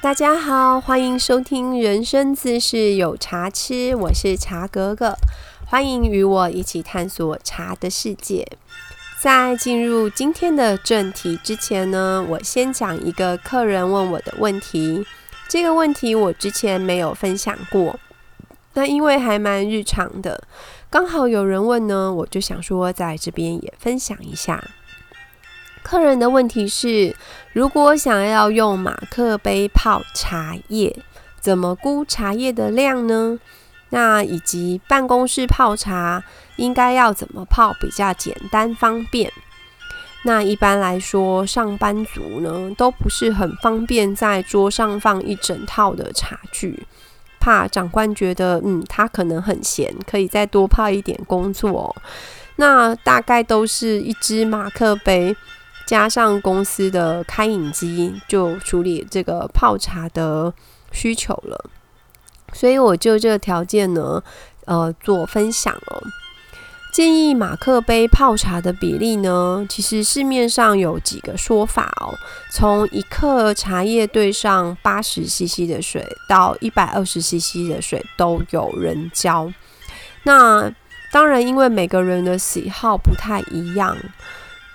大家好，欢迎收听人生自是有茶吃，我是茶格格，欢迎与我一起探索茶的世界。在进入今天的正题之前呢，我先讲一个客人问我的问题。这个问题我之前没有分享过，那因为还蛮日常的，刚好有人问呢，我就想说在这边也分享一下。客人的问题是：如果想要用马克杯泡茶叶，怎么估茶叶的量呢？那以及办公室泡茶应该要怎么泡比较简单方便？那一般来说，上班族呢都不是很方便在桌上放一整套的茶具，怕长官觉得嗯他可能很闲，可以再多泡一点工作。那大概都是一支马克杯。加上公司的开饮机，就处理这个泡茶的需求了。所以我就这个条件呢，呃，做分享哦。建议马克杯泡茶的比例呢，其实市面上有几个说法哦。从一克茶叶兑上八十 CC 的水，到一百二十 CC 的水都有人教。那当然，因为每个人的喜好不太一样。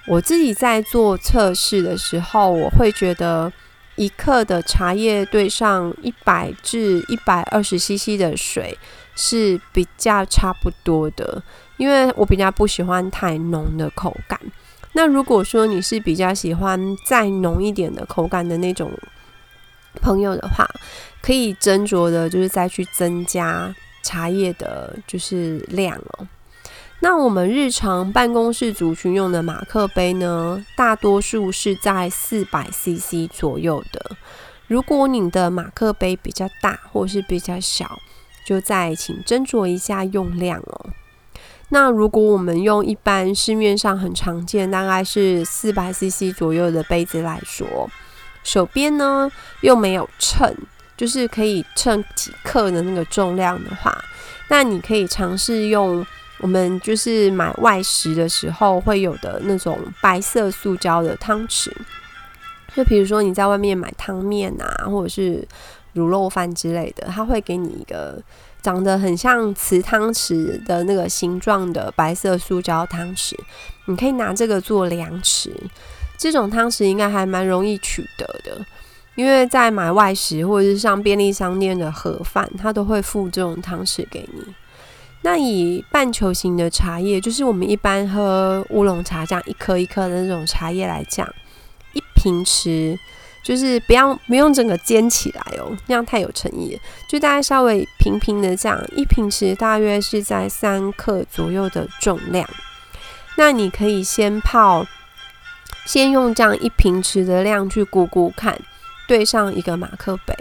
我自己在做测试的时候，我会觉得一克的茶叶兑上一百至一百二十 CC 的水是比较差不多的，因为我比较不喜欢太浓的口感。那如果说你是比较喜欢再浓一点的口感的那种朋友的话，可以斟酌的就是再去增加茶叶的，就是量哦。那我们日常办公室族群用的马克杯呢，大多数是在四百 CC 左右的。如果你的马克杯比较大或是比较小，就再请斟酌一下用量哦。那如果我们用一般市面上很常见，大概是四百 CC 左右的杯子来说，手边呢又没有秤，就是可以称几克的那个重量的话，那你可以尝试用。我们就是买外食的时候会有的那种白色塑胶的汤匙，就比如说你在外面买汤面啊，或者是卤肉饭之类的，他会给你一个长得很像瓷汤匙的那个形状的白色塑胶汤匙，你可以拿这个做量匙。这种汤匙应该还蛮容易取得的，因为在买外食或者是上便利商店的盒饭，它都会附这种汤匙给你。那以半球形的茶叶，就是我们一般喝乌龙茶这样一颗一颗的那种茶叶来讲，一瓶匙就是不要不用整个煎起来哦，那样太有诚意了。就大概稍微平平的这样，一瓶匙大约是在三克左右的重量。那你可以先泡，先用这样一瓶匙的量去估估看，对上一个马克杯，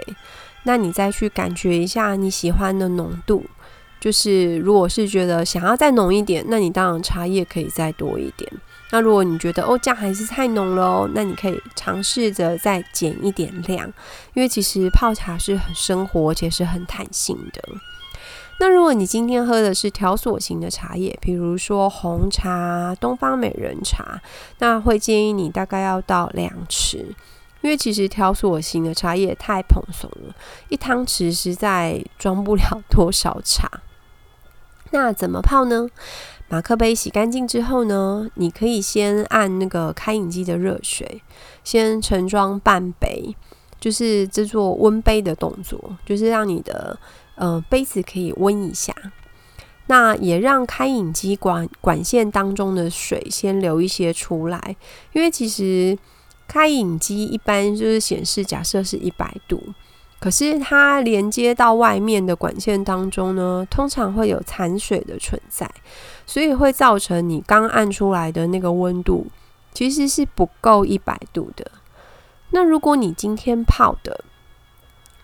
那你再去感觉一下你喜欢的浓度。就是，如果是觉得想要再浓一点，那你当然茶叶可以再多一点。那如果你觉得哦这样还是太浓了哦，那你可以尝试着再减一点量。因为其实泡茶是很生活而且是很弹性的。那如果你今天喝的是条索型的茶叶，比如说红茶、东方美人茶，那会建议你大概要到两匙，因为其实条索型的茶叶太蓬松了，一汤匙实在装不了多少茶。那怎么泡呢？马克杯洗干净之后呢，你可以先按那个开饮机的热水，先盛装半杯，就是制作温杯的动作，就是让你的呃杯子可以温一下。那也让开饮机管管线当中的水先流一些出来，因为其实开饮机一般就是显示假设是一百度。可是它连接到外面的管线当中呢，通常会有残水的存在，所以会造成你刚按出来的那个温度其实是不够一百度的。那如果你今天泡的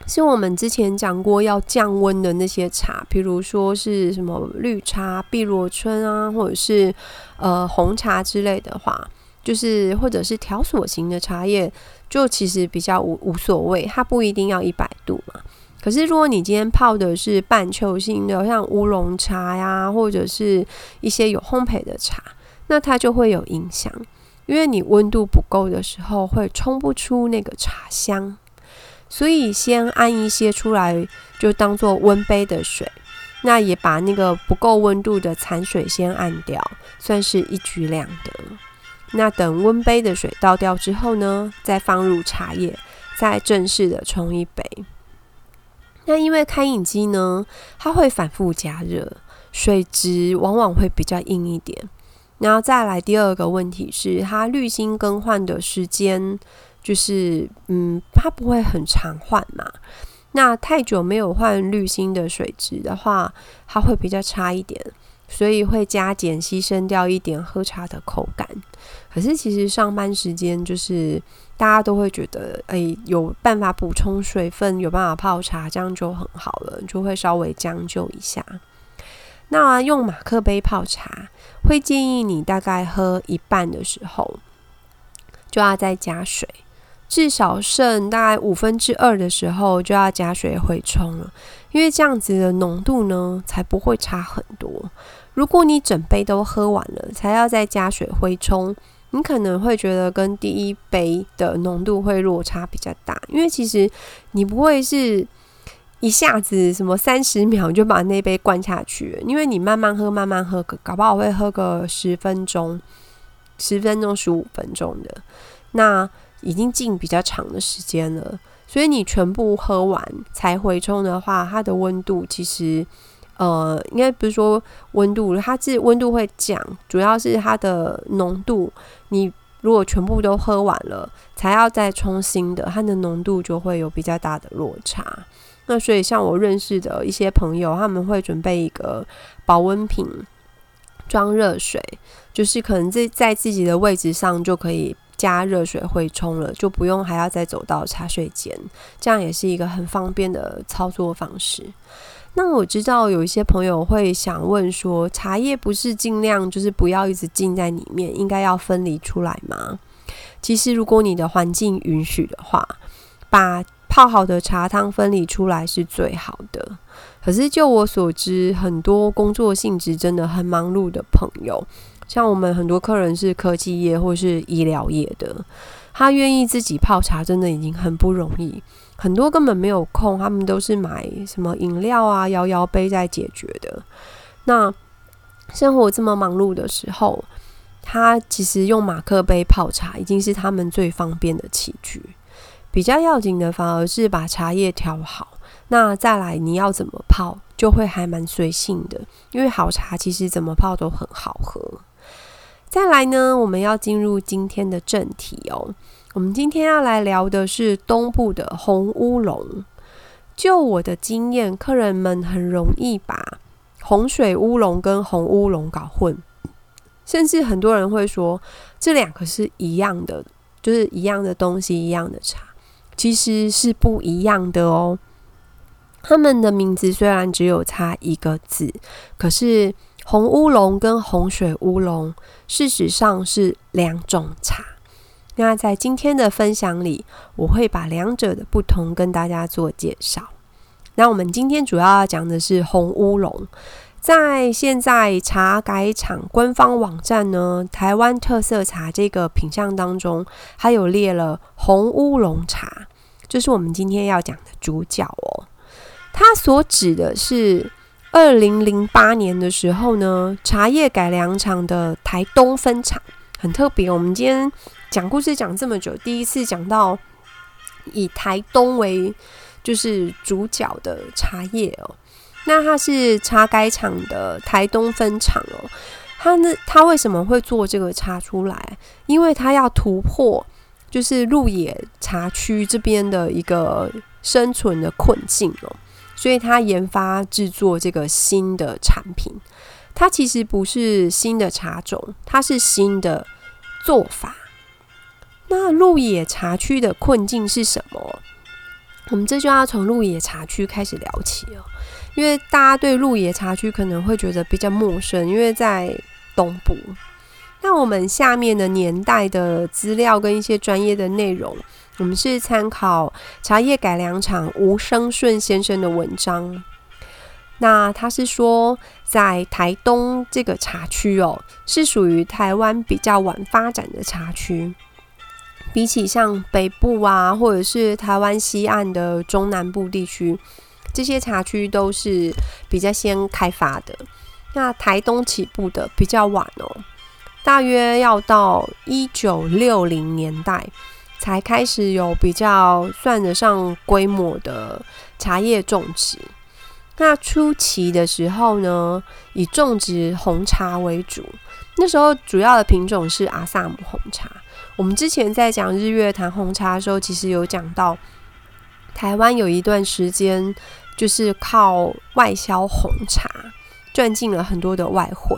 是我们之前讲过要降温的那些茶，比如说是什么绿茶、碧螺春啊，或者是呃红茶之类的话。就是或者是条索型的茶叶，就其实比较无无所谓，它不一定要一百度嘛。可是如果你今天泡的是半球形的，像乌龙茶呀，或者是一些有烘焙的茶，那它就会有影响，因为你温度不够的时候，会冲不出那个茶香。所以先按一些出来，就当做温杯的水。那也把那个不够温度的残水先按掉，算是一举两得。那等温杯的水倒掉之后呢，再放入茶叶，再正式的冲一杯。那因为开饮机呢，它会反复加热，水质往往会比较硬一点。然后再来第二个问题是，它滤芯更换的时间，就是嗯，它不会很常换嘛。那太久没有换滤芯的水质的话，它会比较差一点，所以会加减牺牲掉一点喝茶的口感。可是其实上班时间就是大家都会觉得，哎，有办法补充水分，有办法泡茶，这样就很好了，就会稍微将就一下。那用马克杯泡茶，会建议你大概喝一半的时候，就要再加水。至少剩大概五分之二的时候就要加水回冲了，因为这样子的浓度呢才不会差很多。如果你整杯都喝完了才要再加水回冲，你可能会觉得跟第一杯的浓度会落差比较大，因为其实你不会是一下子什么三十秒就把那杯灌下去，因为你慢慢喝慢慢喝，搞不好会喝个十分钟、十分钟、十五分钟的那。已经进比较长的时间了，所以你全部喝完才回冲的话，它的温度其实，呃，应该不是说温度，它是温度会降，主要是它的浓度。你如果全部都喝完了，才要再冲新的，它的浓度就会有比较大的落差。那所以像我认识的一些朋友，他们会准备一个保温瓶装热水，就是可能在在自己的位置上就可以。加热水会冲了，就不用还要再走到茶水间，这样也是一个很方便的操作方式。那我知道有一些朋友会想问说，茶叶不是尽量就是不要一直浸在里面，应该要分离出来吗？其实如果你的环境允许的话，把泡好的茶汤分离出来是最好的。可是就我所知，很多工作性质真的很忙碌的朋友。像我们很多客人是科技业或是医疗业的，他愿意自己泡茶，真的已经很不容易。很多根本没有空，他们都是买什么饮料啊、摇摇杯在解决的。那生活这么忙碌的时候，他其实用马克杯泡茶已经是他们最方便的器具。比较要紧的反而是把茶叶调好。那再来你要怎么泡，就会还蛮随性的，因为好茶其实怎么泡都很好喝。再来呢，我们要进入今天的正题哦。我们今天要来聊的是东部的红乌龙。就我的经验，客人们很容易把红水乌龙跟红乌龙搞混，甚至很多人会说这两个是一样的，就是一样的东西，一样的茶，其实是不一样的哦。他们的名字虽然只有差一个字，可是。红乌龙跟红水乌龙，事实上是两种茶。那在今天的分享里，我会把两者的不同跟大家做介绍。那我们今天主要要讲的是红乌龙。在现在茶改厂官方网站呢，台湾特色茶这个品相当中，它有列了红乌龙茶，这是我们今天要讲的主角哦。它所指的是。二零零八年的时候呢，茶叶改良厂的台东分厂很特别。我们今天讲故事讲这么久，第一次讲到以台东为就是主角的茶叶哦。那它是茶改厂的台东分厂哦。它呢，它为什么会做这个茶出来？因为它要突破就是鹿野茶区这边的一个生存的困境哦。所以，他研发制作这个新的产品，它其实不是新的茶种，它是新的做法。那鹿野茶区的困境是什么？我们这就要从鹿野茶区开始聊起哦，因为大家对鹿野茶区可能会觉得比较陌生，因为在东部。那我们下面的年代的资料跟一些专业的内容。我们是参考茶叶改良厂吴生顺先生的文章。那他是说，在台东这个茶区哦，是属于台湾比较晚发展的茶区。比起像北部啊，或者是台湾西岸的中南部地区，这些茶区都是比较先开发的。那台东起步的比较晚哦，大约要到一九六零年代才开始有比较算得上规模的茶叶种植。那初期的时候呢，以种植红茶为主，那时候主要的品种是阿萨姆红茶。我们之前在讲日月潭红茶的时候，其实有讲到台湾有一段时间就是靠外销红茶赚进了很多的外汇，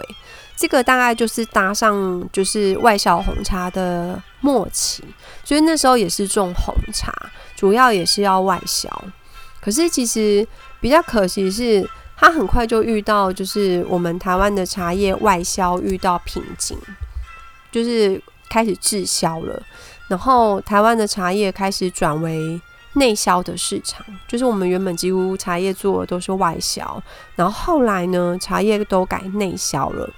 这个大概就是搭上就是外销红茶的末期，所以那时候也是种红茶，主要也是要外销。可是其实比较可惜是，他很快就遇到就是我们台湾的茶叶外销遇到瓶颈，就是。开始滞销了，然后台湾的茶叶开始转为内销的市场，就是我们原本几乎茶叶做的都是外销，然后后来呢，茶叶都改内销了。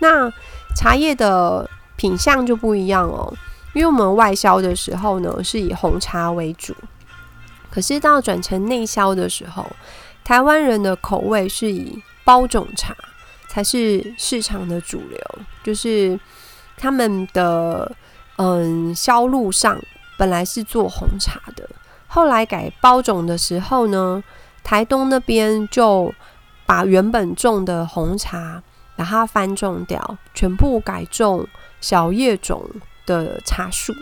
那茶叶的品相就不一样哦，因为我们外销的时候呢是以红茶为主，可是到转成内销的时候，台湾人的口味是以包种茶才是市场的主流，就是。他们的嗯销路上本来是做红茶的，后来改包种的时候呢，台东那边就把原本种的红茶把它翻种掉，全部改种小叶种的茶树，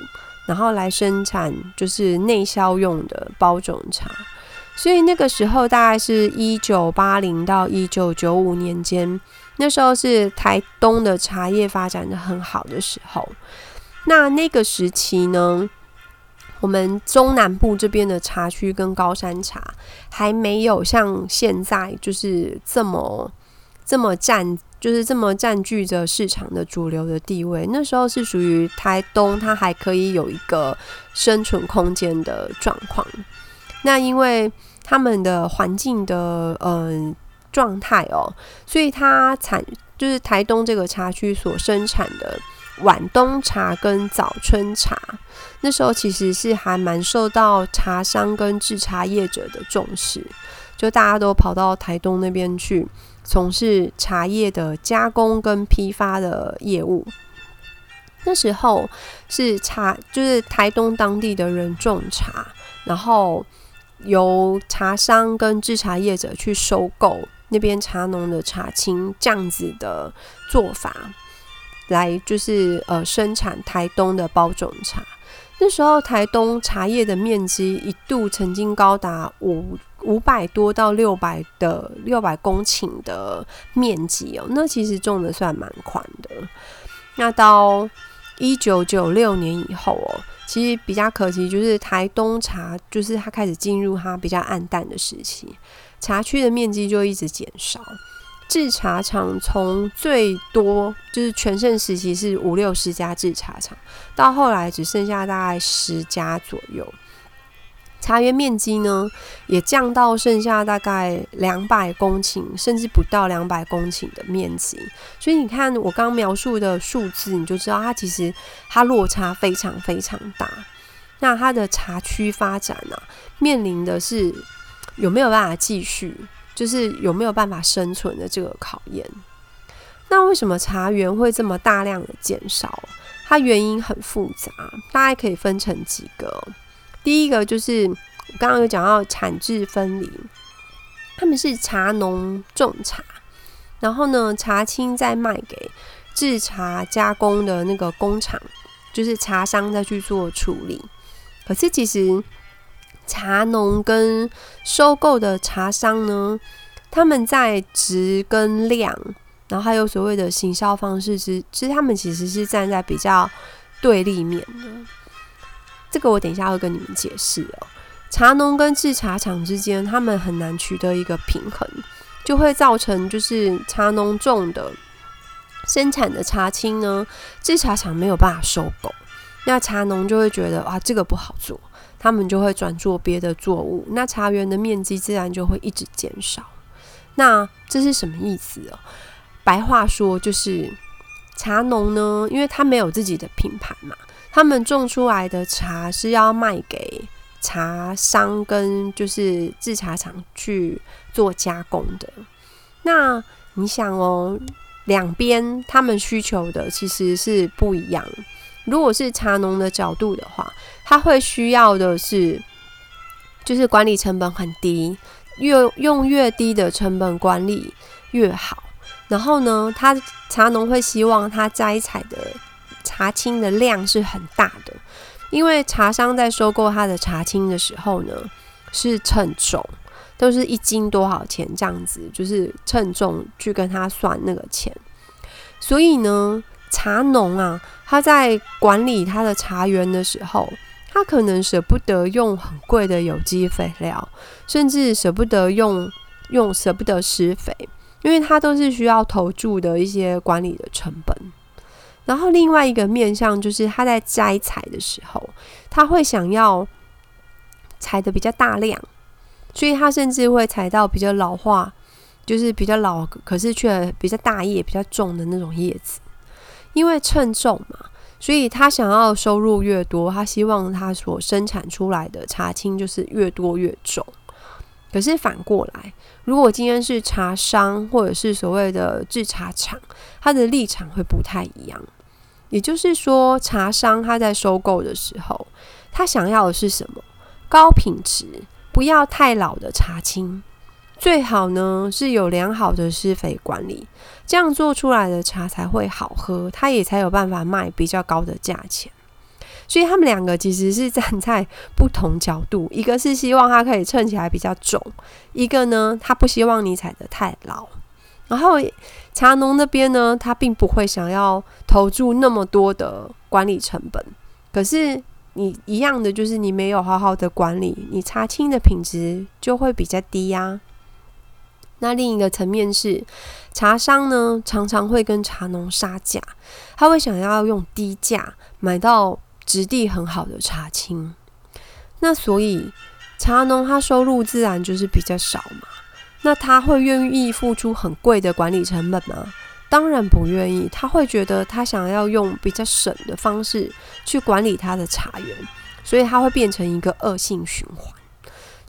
然后来生产就是内销用的包种茶。所以那个时候大概是一九八零到一九九五年间。那时候是台东的茶叶发展的很好的时候，那那个时期呢，我们中南部这边的茶区跟高山茶还没有像现在就是这么这么占，就是这么占据着市场的主流的地位。那时候是属于台东，它还可以有一个生存空间的状况。那因为他们的环境的嗯。状态哦，所以它产就是台东这个茶区所生产的晚冬茶跟早春茶，那时候其实是还蛮受到茶商跟制茶业者的重视，就大家都跑到台东那边去从事茶叶的加工跟批发的业务。那时候是茶，就是台东当地的人种茶，然后由茶商跟制茶业者去收购。那边茶农的茶青这样子的做法，来就是呃生产台东的包种茶。那时候台东茶叶的面积一度曾经高达五五百多到六百的六百公顷的面积哦，那其实种的算蛮宽的。那到一九九六年以后哦，其实比较可惜就是台东茶就是它开始进入它比较暗淡的时期。茶区的面积就一直减少，制茶厂从最多就是全盛时期是五六十家制茶厂，到后来只剩下大概十家左右。茶园面积呢也降到剩下大概两百公顷，甚至不到两百公顷的面积。所以你看我刚描述的数字，你就知道它其实它落差非常非常大。那它的茶区发展呢，面临的是。有没有办法继续？就是有没有办法生存的这个考验？那为什么茶园会这么大量的减少？它原因很复杂，大概可以分成几个。第一个就是我刚刚有讲到产制分离，他们是茶农种茶，然后呢茶青再卖给制茶加工的那个工厂，就是茶商再去做处理。可是其实。茶农跟收购的茶商呢，他们在值跟量，然后还有所谓的行销方式，是其实他们其实是站在比较对立面的。这个我等一下会跟你们解释哦。茶农跟制茶厂之间，他们很难取得一个平衡，就会造成就是茶农种的生产的茶青呢，制茶厂没有办法收购，那茶农就会觉得啊，这个不好做。他们就会转做别的作物，那茶园的面积自然就会一直减少。那这是什么意思哦？白话说就是茶农呢，因为他没有自己的品牌嘛，他们种出来的茶是要卖给茶商跟就是制茶厂去做加工的。那你想哦，两边他们需求的其实是不一样。如果是茶农的角度的话，他会需要的是，就是管理成本很低，越用越低的成本管理越好。然后呢，他茶农会希望他摘采的茶青的量是很大的，因为茶商在收购他的茶青的时候呢，是称重，都是一斤多少钱这样子，就是称重去跟他算那个钱。所以呢，茶农啊，他在管理他的茶园的时候，他可能舍不得用很贵的有机肥料，甚至舍不得用用舍不得施肥。因为它都是需要投注的一些管理的成本，然后另外一个面向就是他在摘采的时候，他会想要采的比较大量，所以他甚至会采到比较老化，就是比较老，可是却比较大叶、比较重的那种叶子。因为称重嘛，所以他想要收入越多，他希望他所生产出来的茶青就是越多越重。可是反过来，如果今天是茶商或者是所谓的制茶厂，他的立场会不太一样。也就是说，茶商他在收购的时候，他想要的是什么？高品质，不要太老的茶青，最好呢是有良好的施肥管理，这样做出来的茶才会好喝，他也才有办法卖比较高的价钱。所以他们两个其实是站在不同角度，一个是希望它可以称起来比较重，一个呢，他不希望你踩得太牢。然后茶农那边呢，他并不会想要投注那么多的管理成本，可是你一样的就是你没有好好的管理，你茶青的品质就会比较低呀。那另一个层面是茶商呢，常常会跟茶农杀价，他会想要用低价买到。质地很好的茶青，那所以茶农他收入自然就是比较少嘛。那他会愿意付出很贵的管理成本吗？当然不愿意。他会觉得他想要用比较省的方式去管理他的茶园，所以他会变成一个恶性循环，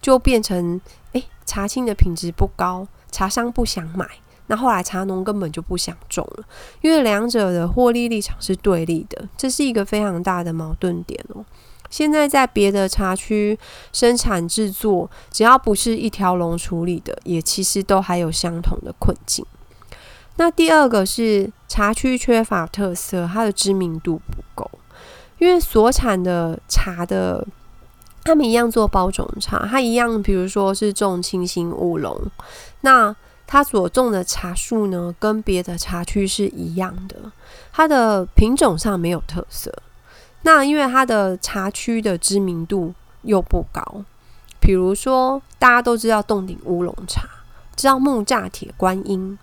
就变成诶，茶青的品质不高，茶商不想买。那后来茶农根本就不想种了，因为两者的获利立场是对立的，这是一个非常大的矛盾点哦。现在在别的茶区生产制作，只要不是一条龙处理的，也其实都还有相同的困境。那第二个是茶区缺乏特色，它的知名度不够，因为所产的茶的，他们一样做包种茶，它一样，比如说是种清新乌龙，那。它所种的茶树呢，跟别的茶区是一样的，它的品种上没有特色。那因为它的茶区的知名度又不高，比如说大家都知道洞顶乌龙茶，知道木栅铁观音，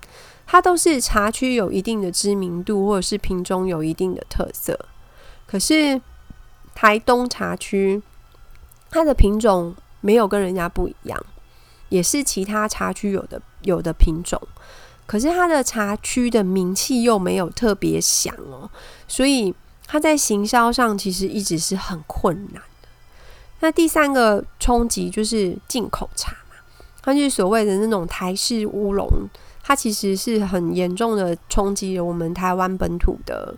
它都是茶区有一定的知名度，或者是品种有一定的特色。可是台东茶区，它的品种没有跟人家不一样。也是其他茶区有的有的品种，可是它的茶区的名气又没有特别响哦，所以它在行销上其实一直是很困难的。那第三个冲击就是进口茶嘛，它就是所谓的那种台式乌龙，它其实是很严重的冲击了我们台湾本土的，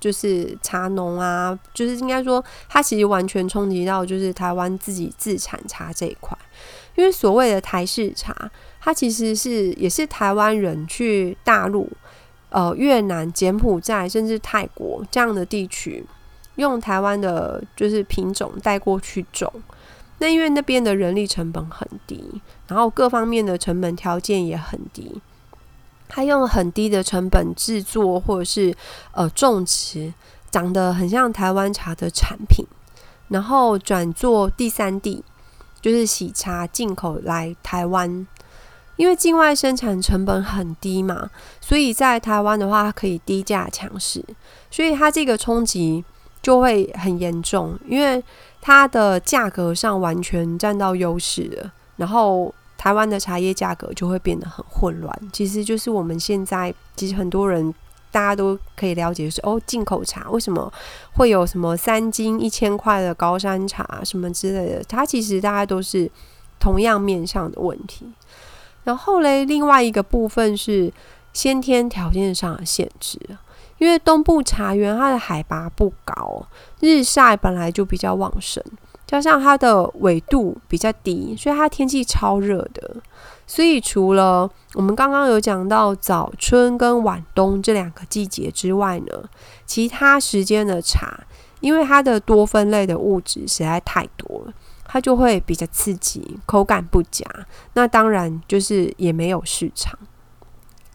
就是茶农啊，就是应该说它其实完全冲击到就是台湾自己自产茶这一块。因为所谓的台式茶，它其实是也是台湾人去大陆、呃越南、柬埔寨甚至泰国这样的地区，用台湾的就是品种带过去种。那因为那边的人力成本很低，然后各方面的成本条件也很低，他用很低的成本制作或者是呃种植，长得很像台湾茶的产品，然后转做第三地。就是喜茶进口来台湾，因为境外生产成本很低嘛，所以在台湾的话，可以低价强势，所以它这个冲击就会很严重，因为它的价格上完全占到优势了，然后台湾的茶叶价格就会变得很混乱。其实就是我们现在其实很多人。大家都可以了解是哦，进口茶为什么会有什么三斤一千块的高山茶什么之类的？它其实大家都是同样面向的问题。然后嘞，另外一个部分是先天条件上的限制，因为东部茶园它的海拔不高，日晒本来就比较旺盛，加上它的纬度比较低，所以它天气超热的。所以除了我们刚刚有讲到早春跟晚冬这两个季节之外呢，其他时间的茶，因为它的多酚类的物质实在太多了。它就会比较刺激，口感不佳，那当然就是也没有市场。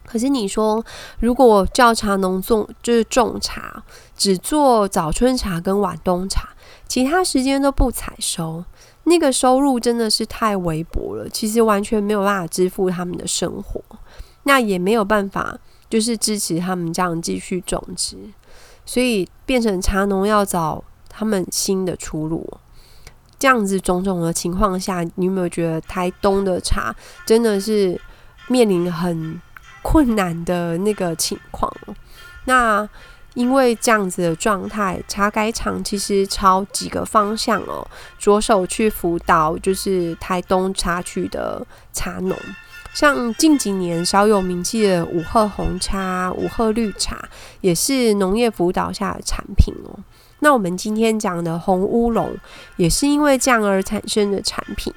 可是你说，如果叫茶农种就是种茶，只做早春茶跟晚冬茶，其他时间都不采收，那个收入真的是太微薄了。其实完全没有办法支付他们的生活，那也没有办法就是支持他们这样继续种植，所以变成茶农要找他们新的出路。这样子种种的情况下，你有没有觉得台东的茶真的是面临很困难的那个情况？那因为这样子的状态，茶改厂其实朝几个方向哦，着手去辅导，就是台东茶区的茶农，像近几年小有名气的五鹤红茶、五鹤绿茶，也是农业辅导下的产品哦。那我们今天讲的红乌龙，也是因为这样而产生的产品。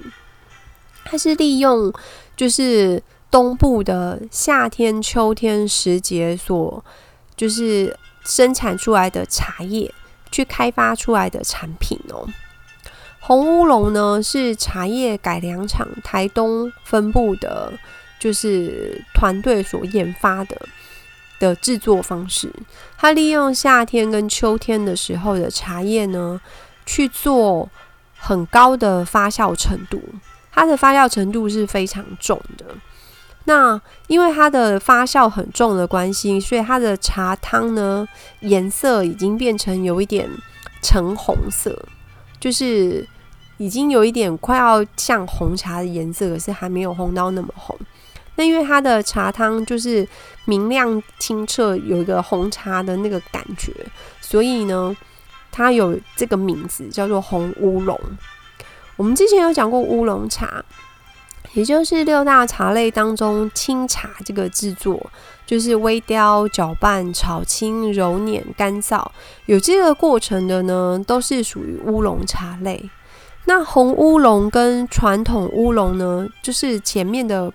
它是利用就是东部的夏天、秋天时节所就是生产出来的茶叶，去开发出来的产品哦。红乌龙呢，是茶叶改良厂台东分部的，就是团队所研发的。的制作方式，它利用夏天跟秋天的时候的茶叶呢，去做很高的发酵程度。它的发酵程度是非常重的。那因为它的发酵很重的关系，所以它的茶汤呢颜色已经变成有一点橙红色，就是已经有一点快要像红茶的颜色，可是还没有红到那么红。那因为它的茶汤就是明亮清澈，有一个红茶的那个感觉，所以呢，它有这个名字叫做红乌龙。我们之前有讲过乌龙茶，也就是六大茶类当中清茶这个制作，就是微雕、搅拌、炒青、揉捻、干燥，有这个过程的呢，都是属于乌龙茶类。那红乌龙跟传统乌龙呢，就是前面的。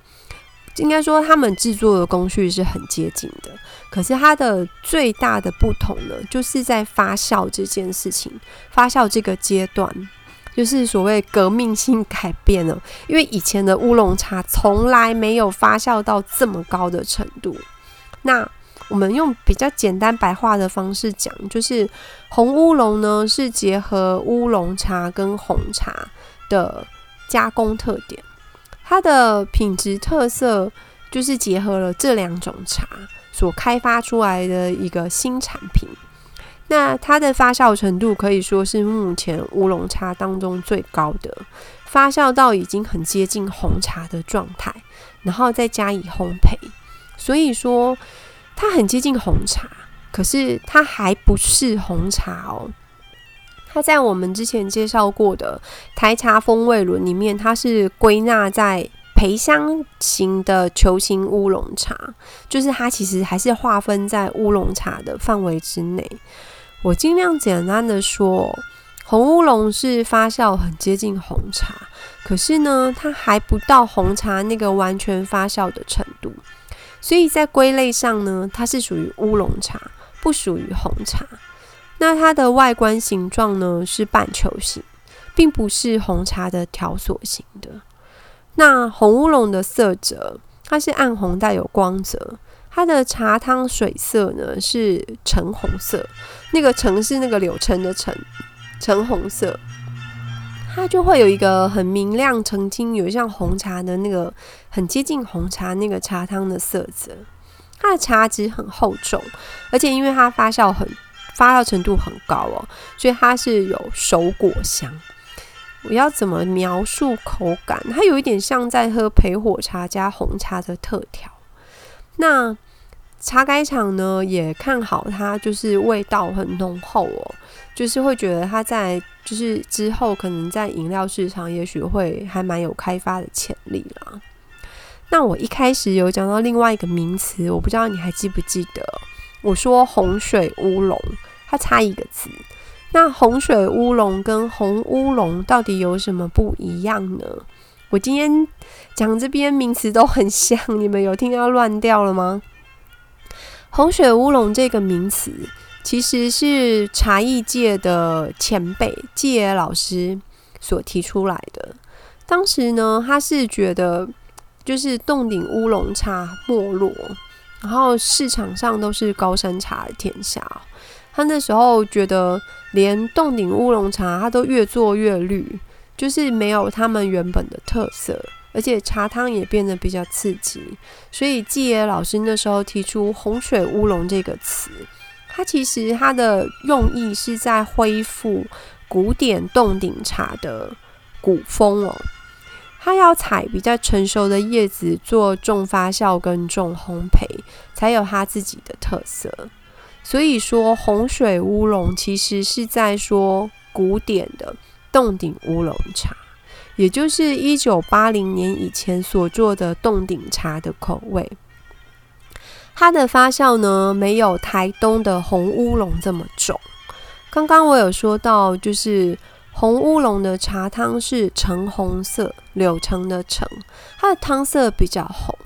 应该说，他们制作的工序是很接近的，可是它的最大的不同呢，就是在发酵这件事情，发酵这个阶段，就是所谓革命性改变了。因为以前的乌龙茶从来没有发酵到这么高的程度。那我们用比较简单白话的方式讲，就是红乌龙呢，是结合乌龙茶跟红茶的加工特点。它的品质特色就是结合了这两种茶所开发出来的一个新产品。那它的发酵程度可以说是目前乌龙茶当中最高的，发酵到已经很接近红茶的状态，然后再加以烘焙。所以说它很接近红茶，可是它还不是红茶哦。它在我们之前介绍过的台茶风味轮里面，它是归纳在培香型的球形乌龙茶，就是它其实还是划分在乌龙茶的范围之内。我尽量简单的说，红乌龙是发酵很接近红茶，可是呢，它还不到红茶那个完全发酵的程度，所以在归类上呢，它是属于乌龙茶，不属于红茶。那它的外观形状呢是半球形，并不是红茶的条索型的。那红乌龙的色泽，它是暗红带有光泽，它的茶汤水色呢是橙红色，那个橙是那个柳橙的橙，橙红色，它就会有一个很明亮澄清，有像红茶的那个很接近红茶那个茶汤的色泽。它的茶质很厚重，而且因为它发酵很。发酵程度很高哦，所以它是有熟果香。我要怎么描述口感？它有一点像在喝焙火茶加红茶的特调。那茶改厂呢也看好它，就是味道很浓厚哦，就是会觉得它在就是之后可能在饮料市场也许会还蛮有开发的潜力啦。那我一开始有讲到另外一个名词，我不知道你还记不记得，我说红水乌龙，它差一个字。那红水乌龙跟红乌龙到底有什么不一样呢？我今天讲这边名词都很像，你们有听到乱掉了吗？红水乌龙这个名词其实是茶艺界的前辈季野老师所提出来的。当时呢，他是觉得就是洞顶乌龙茶没落，然后市场上都是高山茶的天下。他那时候觉得，连洞顶乌龙茶他都越做越绿，就是没有他们原本的特色，而且茶汤也变得比较刺激。所以季野老师那时候提出“洪水乌龙”这个词，它其实它的用意是在恢复古典洞顶茶的古风哦。它要采比较成熟的叶子做重发酵跟重烘焙，才有它自己的特色。所以说，洪水乌龙其实是在说古典的洞顶乌龙茶，也就是一九八零年以前所做的洞顶茶的口味。它的发酵呢，没有台东的红乌龙这么重。刚刚我有说到，就是红乌龙的茶汤是橙红色，柳橙的橙，它的汤色比较红。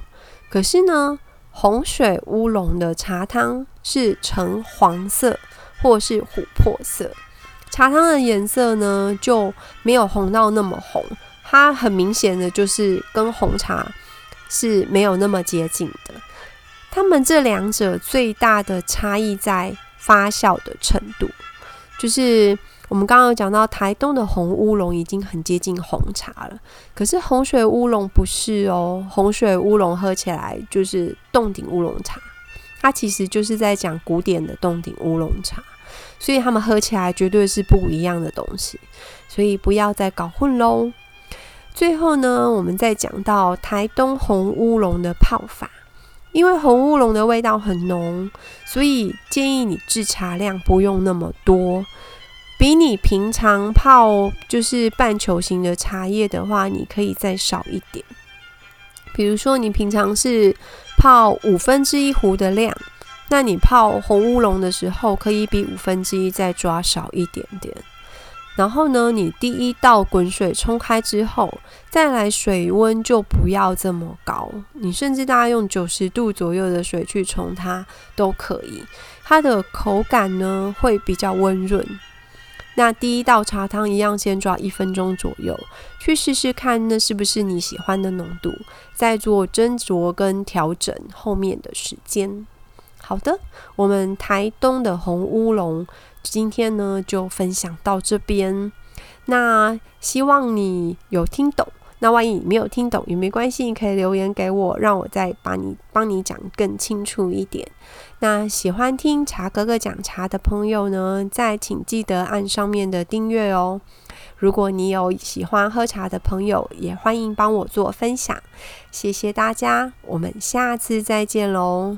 可是呢，红水乌龙的茶汤是橙黄色或是琥珀色，茶汤的颜色呢就没有红到那么红，它很明显的就是跟红茶是没有那么接近的。它们这两者最大的差异在发酵的程度，就是。我们刚刚讲到台东的红乌龙已经很接近红茶了，可是红水乌龙不是哦，红水乌龙喝起来就是洞顶乌龙茶，它其实就是在讲古典的洞顶乌龙茶，所以他们喝起来绝对是不一样的东西，所以不要再搞混喽。最后呢，我们再讲到台东红乌龙的泡法，因为红乌龙的味道很浓，所以建议你制茶量不用那么多。比你平常泡就是半球形的茶叶的话，你可以再少一点。比如说，你平常是泡五分之一壶的量，那你泡红乌龙的时候，可以比五分之一再抓少一点点。然后呢，你第一道滚水冲开之后，再来水温就不要这么高，你甚至大概用九十度左右的水去冲它都可以，它的口感呢会比较温润。那第一道茶汤一样，先抓一分钟左右，去试试看那是不是你喜欢的浓度，再做斟酌跟调整后面的时间。好的，我们台东的红乌龙今天呢就分享到这边，那希望你有听懂。那万一你没有听懂也没关系，你可以留言给我，让我再把你帮你讲更清楚一点。那喜欢听茶哥哥讲茶的朋友呢，再请记得按上面的订阅哦。如果你有喜欢喝茶的朋友，也欢迎帮我做分享。谢谢大家，我们下次再见喽。